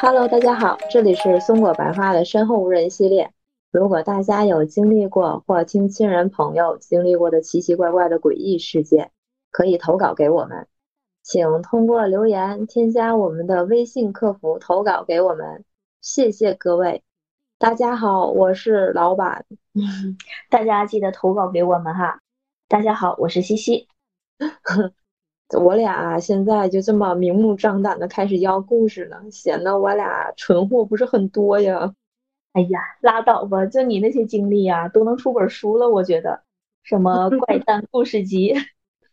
Hello，大家好，这里是松果白话的身后无人系列。如果大家有经历过或听亲人朋友经历过的奇奇怪怪的诡异事件，可以投稿给我们，请通过留言添加我们的微信客服投稿给我们。谢谢各位。大家好，我是老板。大家记得投稿给我们哈。大家好，我是西西。我俩现在就这么明目张胆的开始要故事了，显得我俩存货不是很多呀。哎呀，拉倒吧，就你那些经历啊，都能出本书了。我觉得，什么 怪诞故事集，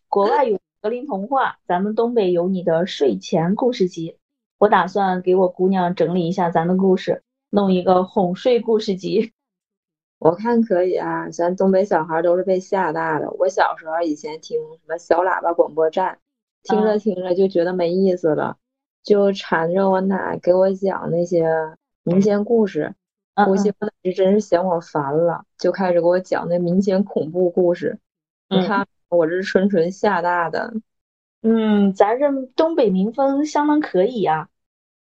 国外有格林童话，咱们东北有你的睡前故事集。我打算给我姑娘整理一下咱的故事，弄一个哄睡故事集。我看可以啊，咱东北小孩都是被吓大的。我小时候以前听什么小喇叭广播站。听着听着就觉得没意思了，就缠着我奶给我讲那些民间故事。估计我奶是真是嫌我烦了，就开始给我讲那民间恐怖故事。你看我这纯纯吓大的。嗯，咱这东北民风相当可以啊，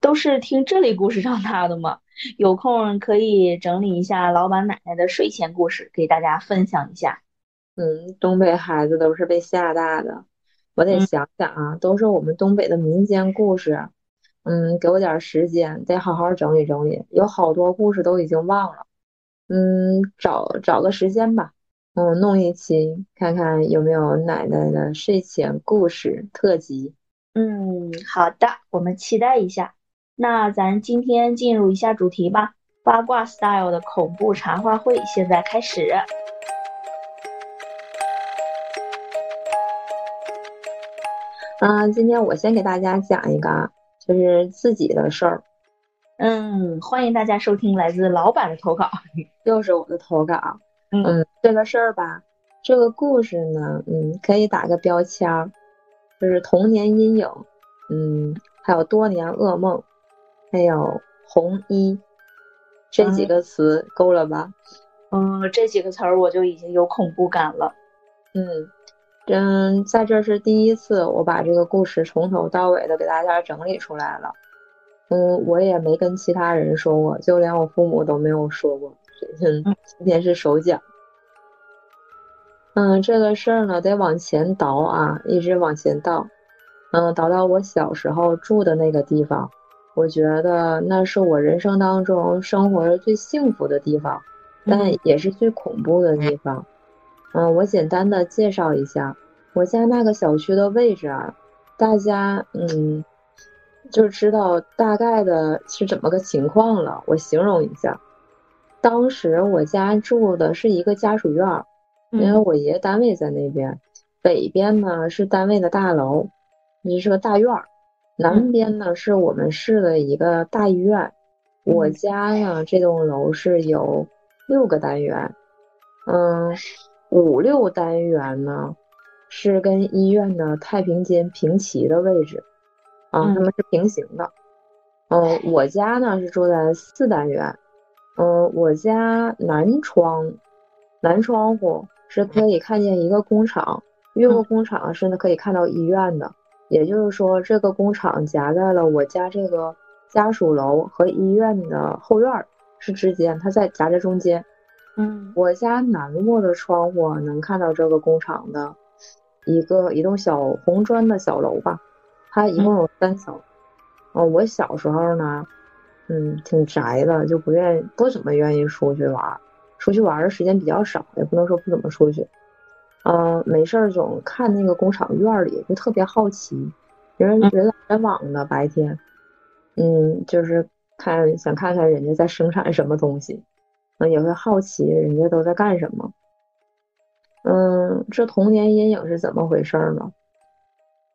都是听这类故事长大的嘛。有空可以整理一下老板奶奶的睡前故事，给大家分享一下。嗯，东北孩子都是被吓大的。我得想想啊，都是我们东北的民间故事，嗯，给我点时间，得好好整理整理，有好多故事都已经忘了，嗯，找找个时间吧，嗯，弄一期看看有没有奶奶的睡前故事特辑。嗯，好的，我们期待一下。那咱今天进入一下主题吧，八卦 style 的恐怖茶话会现在开始。嗯，今天我先给大家讲一个，就是自己的事儿。嗯，欢迎大家收听来自老板的投稿，又是我的投稿。嗯，这个事儿吧，这个故事呢，嗯，可以打个标签儿，就是童年阴影，嗯，还有多年噩梦，还有红衣，这几个词够了吧？嗯，这几个词儿我就已经有恐怖感了。嗯。嗯，在这是第一次，我把这个故事从头到尾的给大家整理出来了。嗯，我也没跟其他人说过，就连我父母都没有说过。嗯，今天是首讲。嗯，这个事儿呢，得往前倒啊，一直往前倒。嗯，倒到我小时候住的那个地方，我觉得那是我人生当中生活的最幸福的地方，但也是最恐怖的地方。嗯，我简单的介绍一下我家那个小区的位置啊，大家嗯就知道大概的是怎么个情况了。我形容一下，当时我家住的是一个家属院，因为我爷爷单位在那边，北边呢是单位的大楼，这是个大院儿，南边呢是我们市的一个大医院。我家呢这栋楼是有六个单元，嗯。五六单元呢，是跟医院的太平间平齐的位置，啊，他们是平行的。嗯，我家呢是住在四单元，嗯，我家南窗，南窗户是可以看见一个工厂，越过工厂是可以看到医院的。也就是说，这个工厂夹在了我家这个家属楼和医院的后院是之间，它在夹在中间。嗯，我家南卧的窗户能看到这个工厂的一个一栋小红砖的小楼吧，它一共有三层。嗯，我小时候呢，嗯，挺宅的，就不愿意不怎么愿意出去玩，出去玩的时间比较少，也不能说不怎么出去。嗯，没事儿总看那个工厂院里，就特别好奇，人人来人往的白天，嗯，就是看想看看人家在生产什么东西。嗯，也会好奇人家都在干什么。嗯，这童年阴影是怎么回事呢？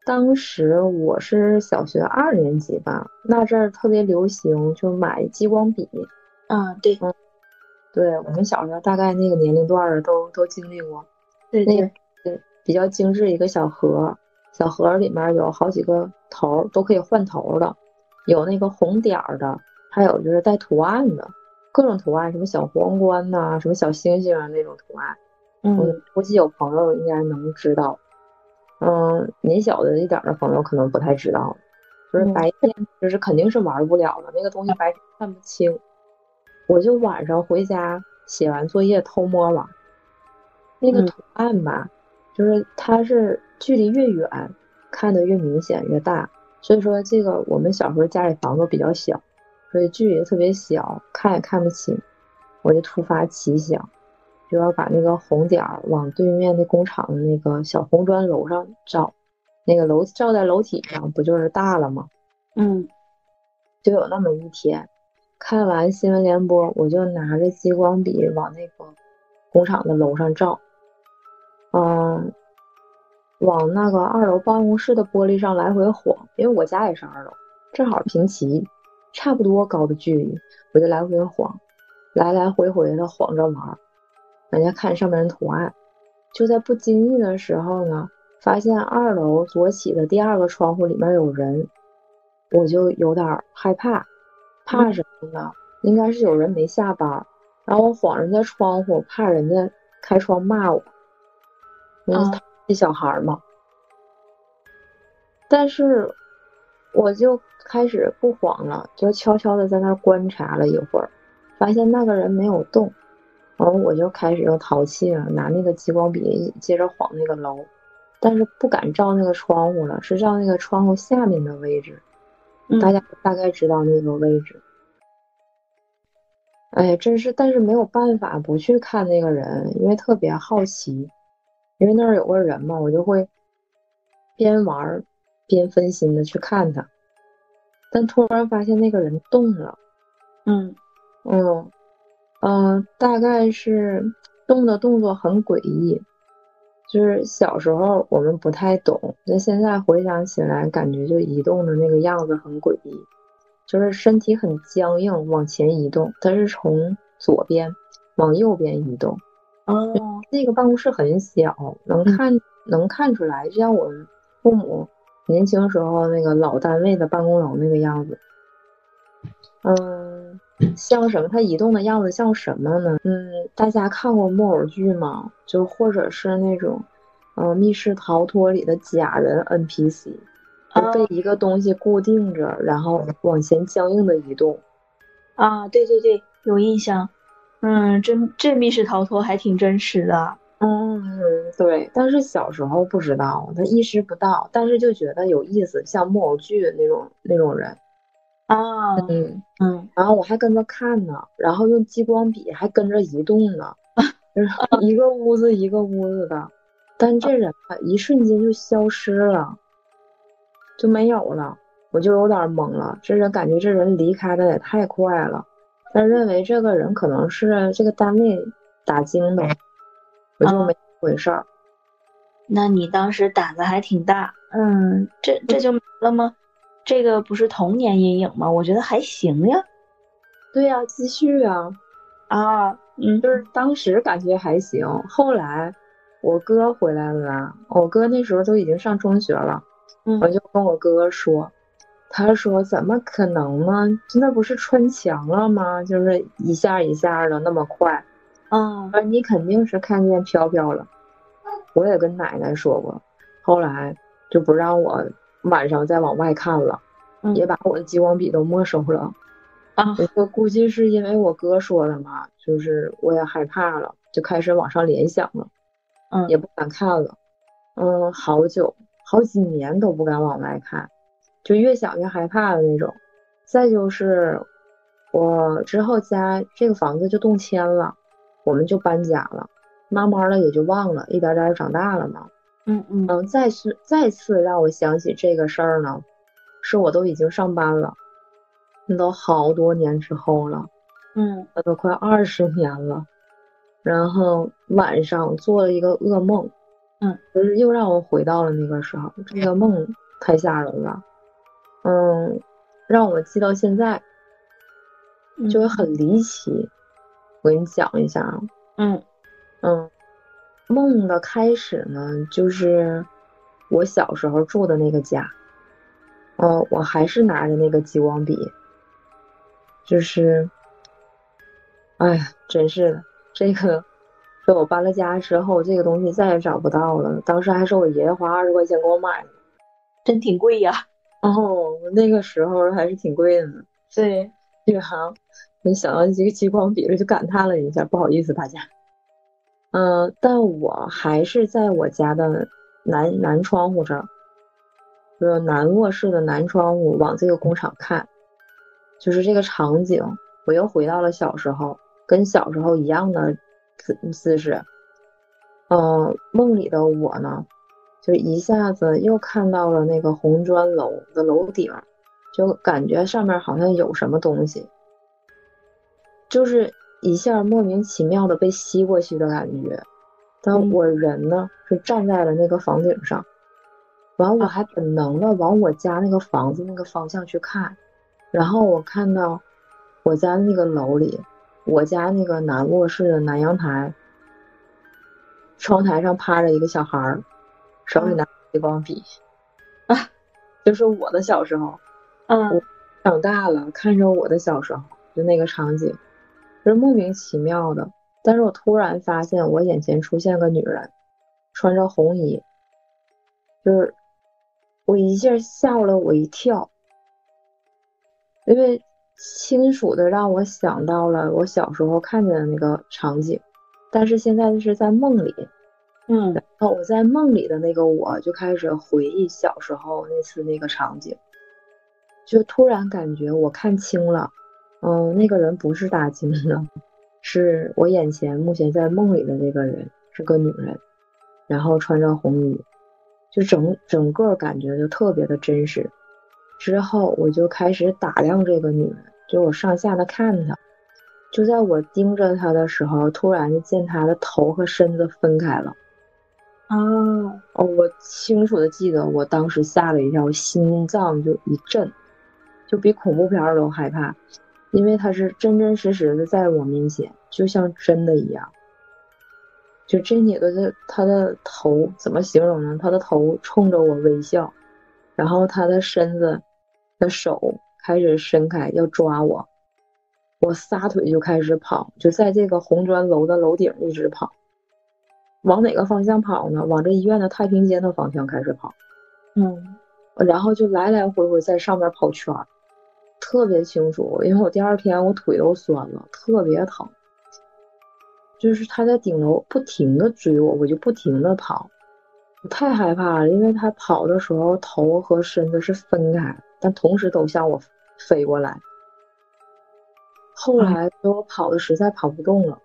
当时我是小学二年级吧，那阵儿特别流行，就买激光笔。啊，对，嗯，对我们小时候大概那个年龄段儿都都经历过。对对对，比较精致一个小盒，小盒里面有好几个头，都可以换头的，有那个红点儿的，还有就是带图案的。各种图案，什么小皇冠呐，什么小星星啊那种图案，嗯，估计有朋友应该能知道。嗯，嗯，年小的一点的朋友可能不太知道，就是白天就是肯定是玩不了了，那个东西白天看不清。我就晚上回家写完作业偷摸玩，那个图案吧，就是它是距离越远看的越明显越大，所以说这个我们小时候家里房子比较小，所以距离特别小，看也看不清。我就突发奇想，就要把那个红点儿往对面的工厂的那个小红砖楼上照，那个楼照在楼体上不就是大了吗？嗯，就有那么一天。看完新闻联播，我就拿着激光笔往那个工厂的楼上照，嗯，往那个二楼办公室的玻璃上来回晃，因为我家也是二楼，正好平齐，差不多高的距离，我就来回晃，来来回回的晃着玩，人家看上面的图案。就在不经意的时候呢，发现二楼左起的第二个窗户里面有人，我就有点害怕。怕什么呢？应该是有人没下班，然后我晃人家窗户，怕人家开窗骂我。因为那小孩嘛。但是我就开始不晃了，就悄悄的在那观察了一会儿，发现那个人没有动，然后我就开始又淘气了，拿那个激光笔接着晃那个楼，但是不敢照那个窗户了，是照那个窗户下面的位置。大家大概知道那个位置，哎，真是，但是没有办法不去看那个人，因为特别好奇，因为那儿有个人嘛，我就会边玩边分心的去看他，但突然发现那个人动了，嗯嗯嗯，大概是动的动作很诡异。就是小时候我们不太懂，但现在回想起来，感觉就移动的那个样子很诡异，就是身体很僵硬往前移动，它是从左边往右边移动。哦，那个办公室很小，能看能看出来，就像我父母年轻时候那个老单位的办公楼那个样子。嗯。像什么？它移动的样子像什么呢？嗯，大家看过木偶剧吗？就或者是那种，嗯，密室逃脱里的假人 NPC，被一个东西固定着，然后往前僵硬的移动。啊，对对对，有印象。嗯，真这密室逃脱还挺真实的。嗯，对。但是小时候不知道，他意识不到，但是就觉得有意思，像木偶剧那种那种人。啊，嗯嗯，然后我还跟着看呢，然后用激光笔还跟着移动呢，就是一个屋子一个屋子的，但这人啊，一瞬间就消失了，就没有了，我就有点懵了。这人感觉这人离开的也太快了，但认为这个人可能是这个单位打更的，我就没回事儿。那你当时胆子还挺大，嗯，这这就没了吗？这个不是童年阴影吗？我觉得还行呀。对呀，继续啊。啊，嗯，就是当时感觉还行，后来我哥回来了，我哥那时候都已经上中学了，我就跟我哥说，他说怎么可能呢？那不是穿墙了吗？就是一下一下的那么快。嗯，你肯定是看见飘飘了。我也跟奶奶说过，后来就不让我。晚上再往外看了，也把我的激光笔都没收了。啊，我估计是因为我哥说的嘛，就是我也害怕了，就开始往上联想了。嗯，也不敢看了。嗯，好久好几年都不敢往外看，就越想越害怕的那种。再就是我之后家这个房子就动迁了，我们就搬家了，慢慢的也就忘了，一点点长大了嘛。嗯嗯嗯，再次再次让我想起这个事儿呢，是我都已经上班了，那都好多年之后了，嗯，那都快二十年了，然后晚上做了一个噩梦，嗯，就是又让我回到了那个时候，这个梦太吓人了，嗯，让我记到现在，就会很离奇，我给你讲一下啊，嗯嗯。梦的开始呢，就是我小时候住的那个家，哦，我还是拿着那个激光笔，就是，哎呀，真是的，这个说我搬了家之后，这个东西再也找不到了。当时还是我爷爷花二十块钱给我买的，真挺贵呀。哦，那个时候还是挺贵的呢。对，宇航，你想到这个激光笔了，就感叹了一下，不好意思大家。嗯，但我还是在我家的南南窗户这儿，就是南卧室的南窗户往这个工厂看，就是这个场景，我又回到了小时候，跟小时候一样的姿姿势。嗯，梦里的我呢？就一下子又看到了那个红砖楼的楼顶，就感觉上面好像有什么东西，就是一下莫名其妙的被吸过去的感觉。但我人呢是站在了那个房顶上，完我还本能的往我家那个房子那个方向去看，然后我看到我家那个楼里，我家那个南卧室的南阳台，窗台上趴着一个小孩儿。手里拿激光笔，啊，就是我的小时候，嗯，长大了看着我的小时候，就那个场景，就是莫名其妙的。但是我突然发现我眼前出现个女人，穿着红衣，就是我一下吓了我一跳，因为清楚的让我想到了我小时候看见的那个场景，但是现在是在梦里。嗯，然后我在梦里的那个我就开始回忆小时候那次那个场景，就突然感觉我看清了，嗯，那个人不是大金的，是我眼前目前在梦里的那个人是个女人，然后穿着红衣，就整整个感觉就特别的真实。之后我就开始打量这个女人，就我上下的看她，就在我盯着她的时候，突然就见她的头和身子分开了。啊哦，我清楚的记得，我当时吓了一跳，心脏就一震，就比恐怖片都害怕，因为他是真真实实的在我面前，就像真的一样。就这女的，这她的头怎么形容呢？她的头冲着我微笑，然后她的身子的手开始伸开要抓我，我撒腿就开始跑，就在这个红砖楼的楼顶一直跑。往哪个方向跑呢？往这医院的太平间的方向开始跑，嗯，然后就来来回回在上面跑圈儿，特别清楚，因为我第二天我腿都酸了，特别疼。就是他在顶楼不停的追我，我就不停的跑，我太害怕了，因为他跑的时候头和身子是分开，但同时都向我飞过来。后来我跑的实在跑不动了。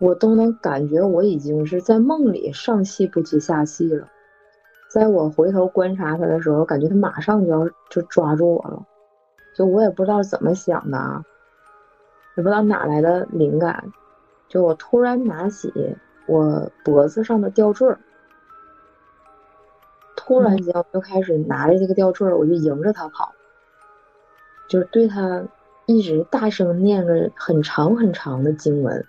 我都能感觉我已经是在梦里上气不接下气了，在我回头观察他的时候，感觉他马上就要就抓住我了，就我也不知道怎么想的啊，也不知道哪来的灵感，就我突然拿起我脖子上的吊坠，突然间我就开始拿着这个吊坠，我就迎着他跑，就对他一直大声念着很长很长的经文。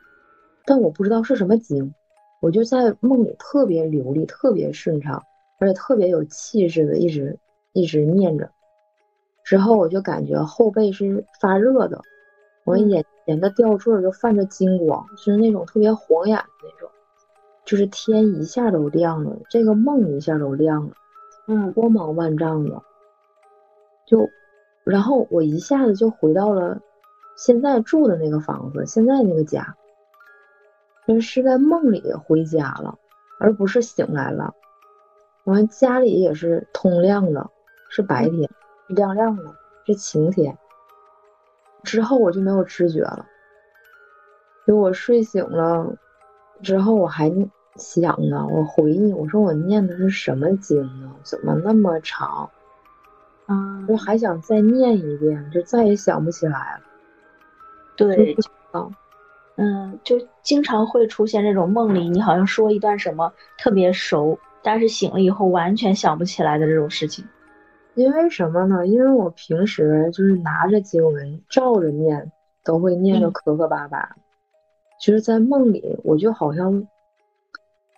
但我不知道是什么经，我就在梦里特别流利、特别顺畅，而且特别有气势的，一直一直念着。之后我就感觉后背是发热的，我眼前的吊坠就泛着金光，就是那种特别晃眼的那种，就是天一下都亮了，这个梦一下都亮了，嗯，光芒万丈的。就，然后我一下子就回到了现在住的那个房子，现在那个家。是在梦里回家了，而不是醒来了。完家里也是通亮的，是白天，亮亮的，是晴天。之后我就没有知觉了。就我睡醒了之后，我还想呢，我回忆，我说我念的是什么经啊？怎么那么长？啊，我还想再念一遍，就再也想不起来了。对，啊。嗯，就经常会出现这种梦里，你好像说一段什么特别熟，但是醒了以后完全想不起来的这种事情。因为什么呢？因为我平时就是拿着经文照着念，都会念的磕磕巴巴。就是在梦里，我就好像，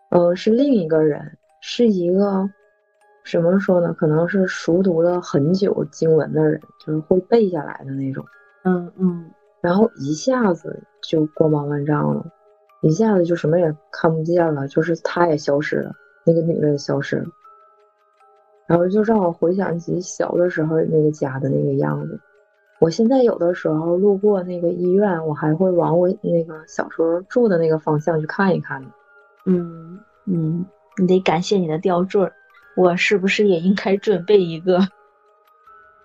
呃，是另一个人，是一个，什么说呢？可能是熟读了很久经文的人，就是会背下来的那种。嗯嗯。然后一下子就光芒万丈了，一下子就什么也看不见了，就是她也消失了，那个女的也消失了，然后就让我回想起小的时候那个家的那个样子。我现在有的时候路过那个医院，我还会往我那个小时候住的那个方向去看一看。嗯嗯，你得感谢你的吊坠，我是不是也应该准备一个？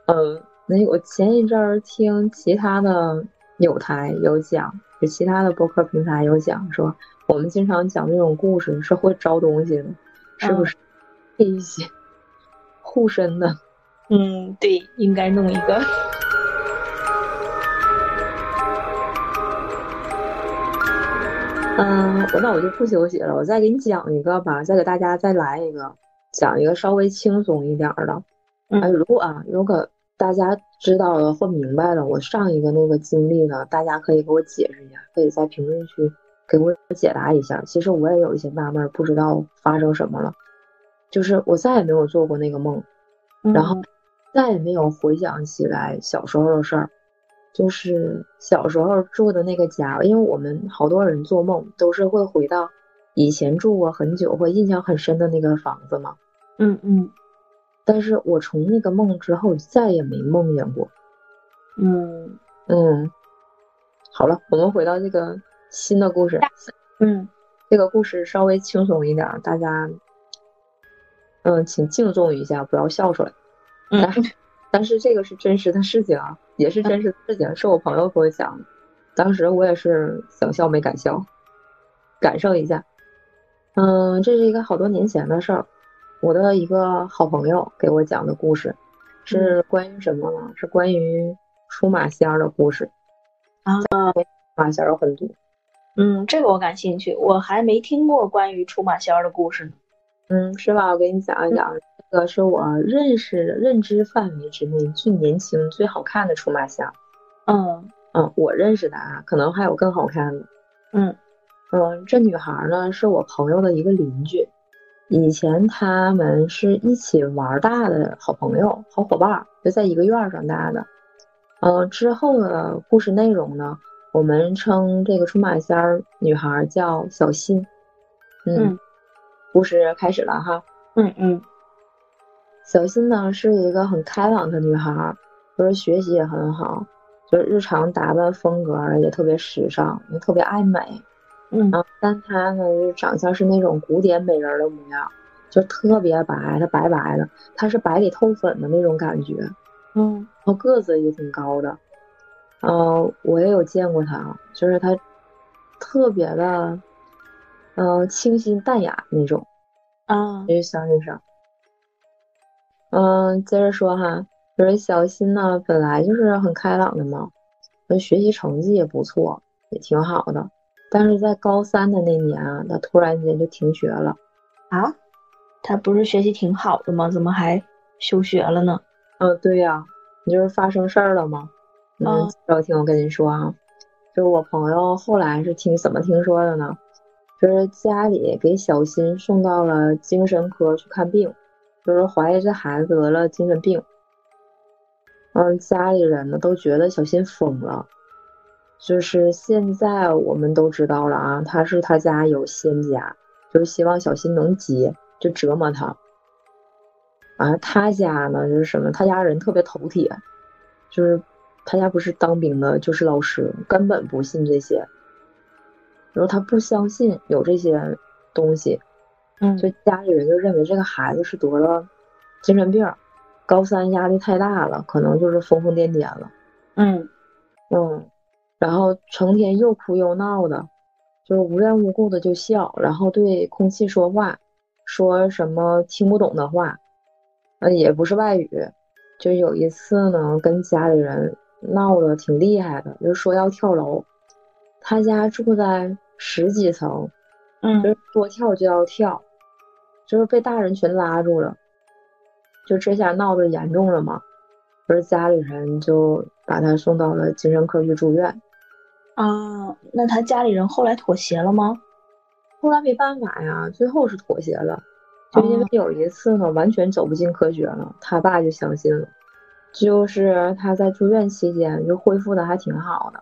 嗯，那我前一阵儿听其他的有台有讲，就其他的播客平台有讲说，我们经常讲这种故事是会招东西的，是不是？一些护身的。嗯，对，应该弄一个。嗯，我那我就不休息了，我再给你讲一个吧，再给大家再来一个，讲一个稍微轻松一点的。哎，如果啊，如果大家知道了或明白了我上一个那个经历呢，大家可以给我解释一下，可以在评论区给我解答一下。其实我也有一些纳闷，不知道发生什么了，就是我再也没有做过那个梦，然后再也没有回想起来小时候的事儿。就是小时候住的那个家，因为我们好多人做梦都是会回到以前住过很久或印象很深的那个房子嘛。嗯嗯。但是我从那个梦之后再也没梦见过。嗯嗯。好了，我们回到这个新的故事。嗯，这个故事稍微轻松一点，大家嗯，请敬重一下，不要笑出来。嗯。但是这个是真实的事情啊，也是真实的事情，是我朋友给我讲的。当时我也是想笑没敢笑，感受一下。嗯，这是一个好多年前的事儿，我的一个好朋友给我讲的故事，是关于什么呢？是关于出马仙儿的故事。啊，出马仙有很多。嗯，这个我感兴趣，我还没听过关于出马仙儿的故事呢。嗯，是吧？我给你讲一讲。这个是我认识认知范围之内最年轻、最好看的出马仙。嗯嗯，我认识的啊，可能还有更好看的。嗯嗯，这女孩呢是我朋友的一个邻居，以前他们是一起玩大的好朋友、好伙伴，就在一个院长大的。嗯，之后的故事内容呢，我们称这个出马仙女孩叫小新。嗯，故事开始了哈。嗯嗯。小新呢是一个很开朗的女孩，就是学习也很好，就是日常打扮风格也特别时尚，也特别爱美。嗯，但她呢就长相是那种古典美人的模样，就特别白，她白白的，她是白里透粉的那种感觉。嗯，然后个子也挺高的。嗯，我也有见过她，就是她特别的，嗯，清新淡雅那种。啊，就是小女生。嗯，接着说哈，就是小新呢，本来就是很开朗的嘛，那学习成绩也不错，也挺好的。但是在高三的那年啊，他突然间就停学了。啊？他不是学习挺好的吗？怎么还休学了呢？嗯，对呀，你就是发生事儿了吗？嗯，要听我跟你说啊，就是我朋友后来是听怎么听说的呢？就是家里给小新送到了精神科去看病。就是怀疑这孩子得了精神病，嗯，家里人呢都觉得小新疯了。就是现在我们都知道了啊，他是他家有仙家，就是希望小新能接，就折磨他。啊，他家呢就是什么？他家人特别头铁，就是他家不是当兵的，就是老师，根本不信这些。然后他不相信有这些东西。嗯，就家里人就认为这个孩子是得了精神病，高三压力太大了，可能就是疯疯癫癫了。嗯嗯，然后成天又哭又闹的，就是无缘无故的就笑，然后对空气说话，说什么听不懂的话，呃，也不是外语。就有一次呢，跟家里人闹得挺厉害的，就说要跳楼。他家住在十几层，嗯，就是说跳就要跳。就是被大人全拉住了，就这下闹得严重了嘛，不是家里人就把他送到了精神科去住院。啊，那他家里人后来妥协了吗？后来没办法呀，最后是妥协了，就因为有一次呢，完全走不进科学了，他爸就相信了，就是他在住院期间就恢复的还挺好的，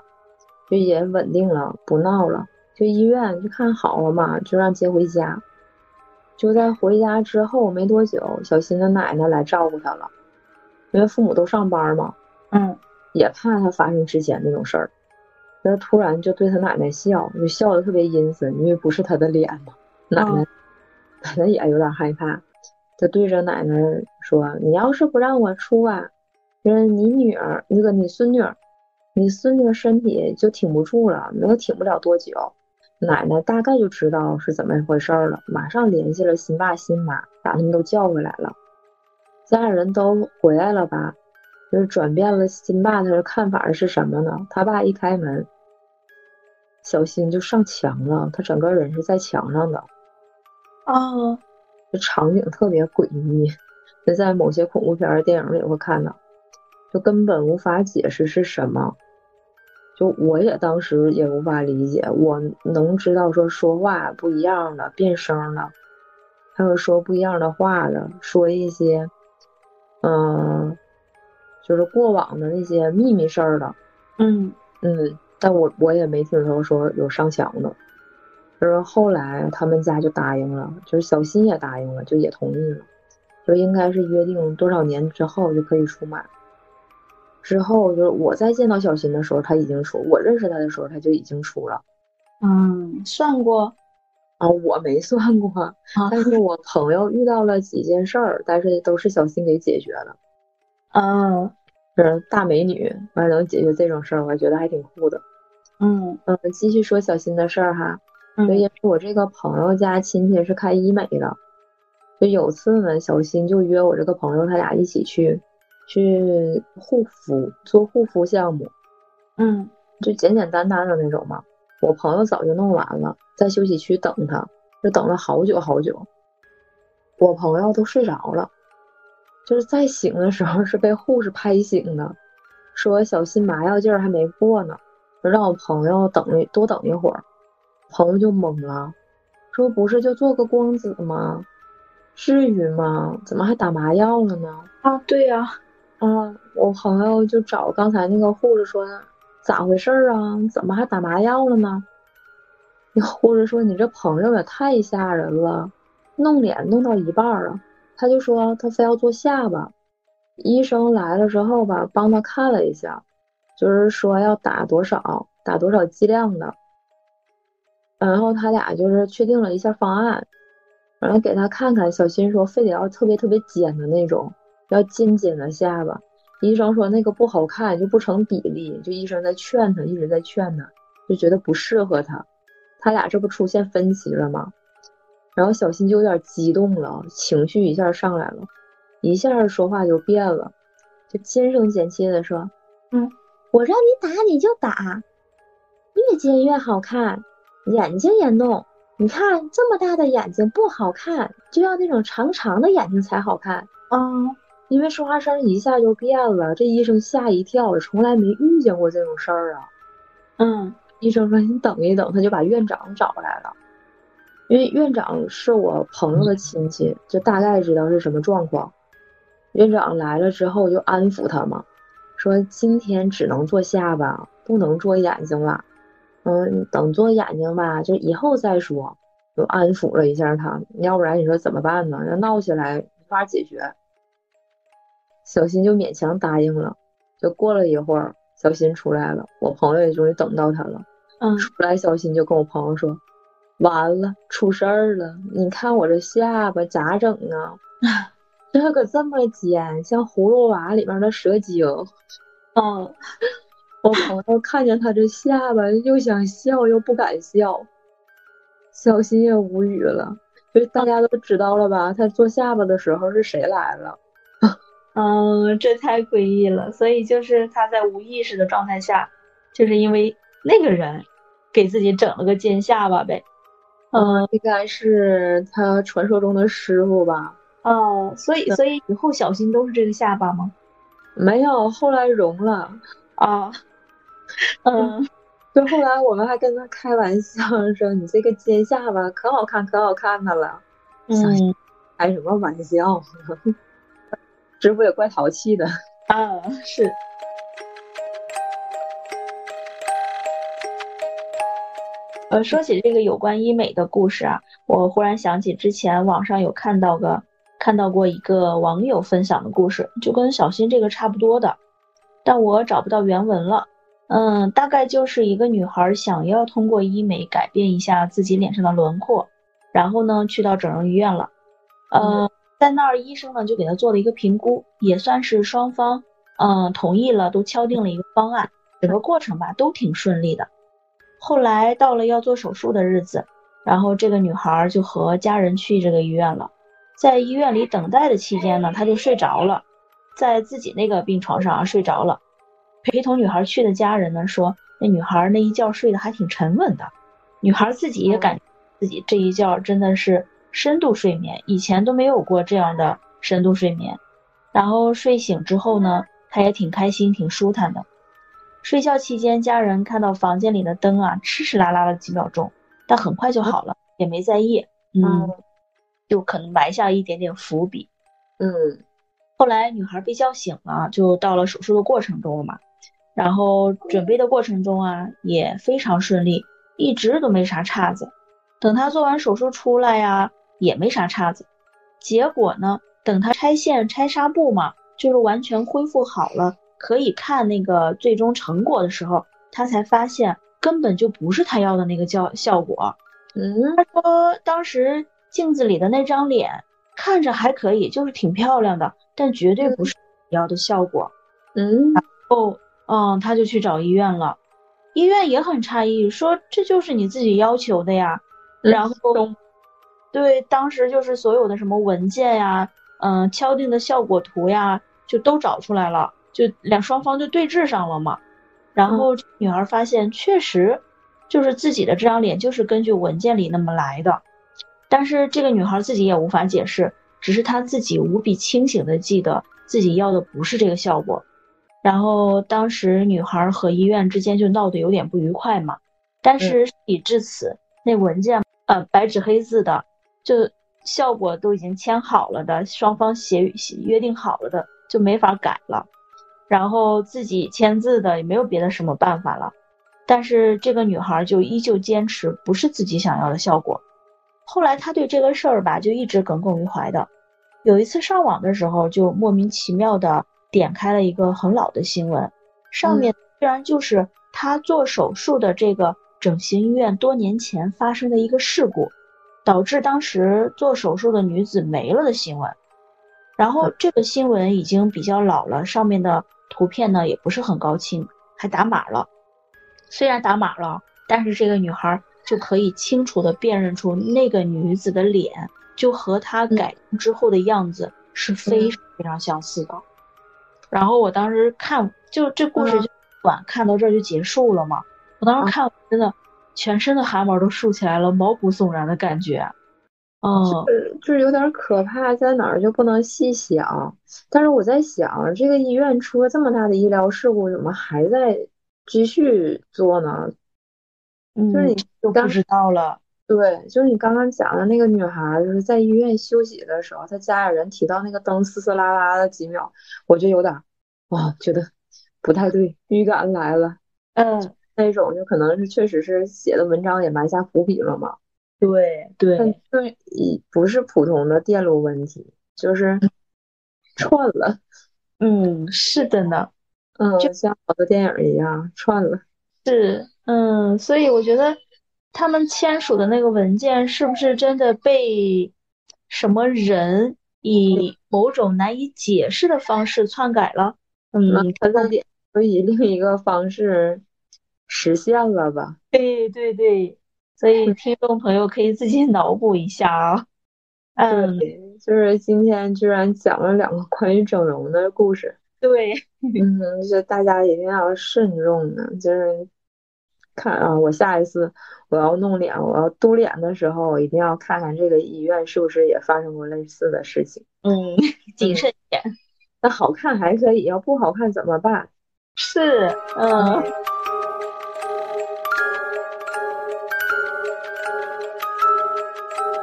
就也稳定了，不闹了。就医院就看好了嘛，就让接回家。就在回家之后没多久，小新的奶奶来照顾他了，因为父母都上班嘛，嗯，也怕他发生之前那种事儿。他突然就对他奶奶笑，就笑的特别阴森，因为不是他的脸嘛。奶奶，奶奶也有点害怕，他对着奶奶说：“你要是不让我出啊，就是你女儿那个你孙女，你孙女身体就挺不住了，能挺不了多久。”奶奶大概就知道是怎么回事了，马上联系了新爸新妈，把他们都叫回来了。家人都回来了吧？就是转变了新爸他的看法是什么呢？他爸一开门，小新就上墙了，他整个人是在墙上的。哦，这场景特别诡异，那在某些恐怖片电影里会看到，就根本无法解释是什么。就我也当时也无法理解，我能知道说说话不一样的变声了，还有说不一样的话的，说一些，嗯，就是过往的那些秘密事儿的，嗯嗯，但我我也没听说说有上墙的，就是后来他们家就答应了，就是小新也答应了，就也同意了，就应该是约定多少年之后就可以出马。之后就是我再见到小新的时候，他已经出；我认识他的时候，他就已经出了。嗯，算过啊，我没算过，但是我朋友遇到了几件事儿，但是都是小新给解决了。嗯，是大美女，完能解决这种事儿，我觉得还挺酷的。嗯嗯，继续说小新的事儿哈。嗯，因为我这个朋友家亲戚是开医美的，就有次呢，小新就约我这个朋友，他俩一起去。去护肤做护肤项目，嗯，就简简单单的那种嘛。我朋友早就弄完了，在休息区等他，就等了好久好久。我朋友都睡着了，就是再醒的时候是被护士拍醒的，说小心麻药劲儿还没过呢，让我朋友等多等一会儿。朋友就懵了，说不是就做个光子吗？至于吗？怎么还打麻药了呢？啊，对呀。啊，我朋友就找刚才那个护士说，咋回事啊？怎么还打麻药了呢？那 护士说，你这朋友也太吓人了，弄脸弄到一半了，他就说他非要做下巴。医生来了之后吧，帮他看了一下，就是说要打多少，打多少剂量的。然后他俩就是确定了一下方案，然后给他看看。小新说，非得要特别特别尖的那种。要尖尖的下巴，医生说那个不好看，就不成比例。就医生在劝他，一直在劝他，就觉得不适合他。他俩这不出现分歧了吗？然后小新就有点激动了，情绪一下上来了，一下说话就变了，就尖声尖气的说：“嗯，我让你打你就打，越尖越好看，眼睛也弄。你看这么大的眼睛不好看，就要那种长长的眼睛才好看啊。”因为说话声一下就变了，这医生吓一跳，从来没遇见过这种事儿啊。嗯，医生说你等一等，他就把院长找来了。因为院长是我朋友的亲戚，就大概知道是什么状况。院长来了之后就安抚他嘛，说今天只能做下巴，不能做眼睛了。嗯，等做眼睛吧，就以后再说。就安抚了一下他，要不然你说怎么办呢？要闹起来没法解决。小新就勉强答应了，就过了一会儿，小新出来了，我朋友也终于等到他了。嗯，出来，小新就跟我朋友说：“完了，出事儿了！你看我这下巴咋整啊？这可这么尖，像葫芦娃里面的蛇精。”嗯，我朋友看见他这下巴，又想笑又不敢笑。小新也无语了，就大家都知道了吧？他做下巴的时候是谁来了？嗯，这太诡异了。所以就是他在无意识的状态下，就是因为那个人给自己整了个尖下巴呗。嗯，应该是他传说中的师傅吧。哦，所以所以以后小新都是这个下巴吗？没有，后来融了。啊，嗯，就后来我们还跟他开玩笑说：“你这个尖下巴可好看，可好看的了。”嗯，开什么玩笑？师傅也怪淘气的啊，是。呃，说起这个有关医美的故事啊，我忽然想起之前网上有看到个看到过一个网友分享的故事，就跟小新这个差不多的，但我找不到原文了。嗯，大概就是一个女孩想要通过医美改变一下自己脸上的轮廓，然后呢去到整容医院了。呃，在那儿医生呢就给她做了一个评估，也算是双方嗯同意了，都敲定了一个方案，整个过程吧都挺顺利的。后来到了要做手术的日子，然后这个女孩就和家人去这个医院了。在医院里等待的期间呢，她就睡着了，在自己那个病床上啊睡着了。陪同女孩去的家人呢说，那女孩那一觉睡得还挺沉稳的。女孩自己也感自己这一觉真的是深度睡眠，以前都没有过这样的深度睡眠。然后睡醒之后呢，她也挺开心，挺舒坦的。睡觉期间，家人看到房间里的灯啊，哧哧啦啦了几秒钟，但很快就好了，也没在意。嗯，就可能埋下一点点伏笔。嗯，后来女孩被叫醒了，就到了手术的过程中了嘛。然后准备的过程中啊，也非常顺利，一直都没啥岔子。等她做完手术出来呀，也没啥岔子。结果呢，等她拆线拆纱布嘛，就是完全恢复好了。可以看那个最终成果的时候，他才发现根本就不是他要的那个效效果。嗯，他说当时镜子里的那张脸看着还可以，就是挺漂亮的，但绝对不是要的效果。嗯，然后嗯，他就去找医院了，医院也很诧异，说这就是你自己要求的呀。然后对，当时就是所有的什么文件呀，嗯，敲定的效果图呀，就都找出来了。就两双方就对峙上了嘛，然后女孩发现确实就是自己的这张脸就是根据文件里那么来的，但是这个女孩自己也无法解释，只是她自己无比清醒的记得自己要的不是这个效果，然后当时女孩和医院之间就闹得有点不愉快嘛，但是事已至此，那文件呃白纸黑字的就效果都已经签好了的，双方协约定好了的就没法改了。然后自己签字的也没有别的什么办法了，但是这个女孩就依旧坚持不是自己想要的效果。后来她对这个事儿吧就一直耿耿于怀的。有一次上网的时候，就莫名其妙的点开了一个很老的新闻，上面居然就是她做手术的这个整形医院多年前发生的一个事故，导致当时做手术的女子没了的新闻。然后这个新闻已经比较老了，上面的。图片呢也不是很高清，还打码了。虽然打码了，但是这个女孩就可以清楚的辨认出那个女子的脸，就和她改之后的样子是非常非常相似的。然后我当时看，就这故事就短，看到这儿就结束了嘛。我当时看，真的全身的汗毛都竖起来了，毛骨悚然的感觉。哦，就是有点可怕，在哪儿就不能细想。但是我在想，这个医院出了这么大的医疗事故，怎么还在继续做呢？就是你就不知道了。对，就是你刚刚讲的那个女孩，就是在医院休息的时候，她家里人提到那个灯嘶嘶啦啦的几秒，我就有点啊，觉得不太对，预感来了。嗯，那种就可能是确实是写的文章也埋下伏笔了嘛。对对，就一不是普通的电路问题，就是串了。嗯，是的呢。嗯，就像好多电影一样串了。是，嗯，所以我觉得他们签署的那个文件是不是真的被什么人以某种难以解释的方式篡改了？嗯，他在以另一个方式实现了吧？对对对。所以，听众朋友可以自己脑补一下啊。嗯，就是今天居然讲了两个关于整容的故事。对，嗯，就大家一定要慎重呢。就是看啊，我下一次我要弄脸，我要嘟脸的时候，我一定要看看这个医院是不是也发生过类似的事情。嗯，谨慎点。那好看还可以，要不好看怎么办？是，嗯。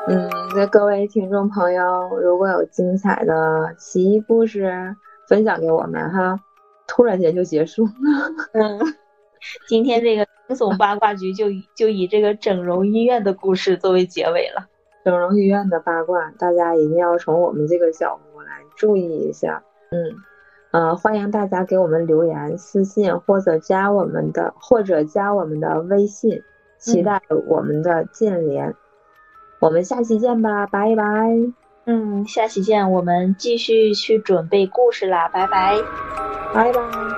嗯，那各位听众朋友，如果有精彩的奇异故事分享给我们哈，突然间就结束了。嗯，今天这个惊悚八卦局就以就以这个整容医院的故事作为结尾了。整容医院的八卦，大家一定要从我们这个角度来注意一下。嗯，呃，欢迎大家给我们留言、私信或者加我们的或者加我们的微信，期待我们的建联。我们下期见吧，拜拜。嗯，下期见，我们继续去准备故事啦，拜拜，拜拜。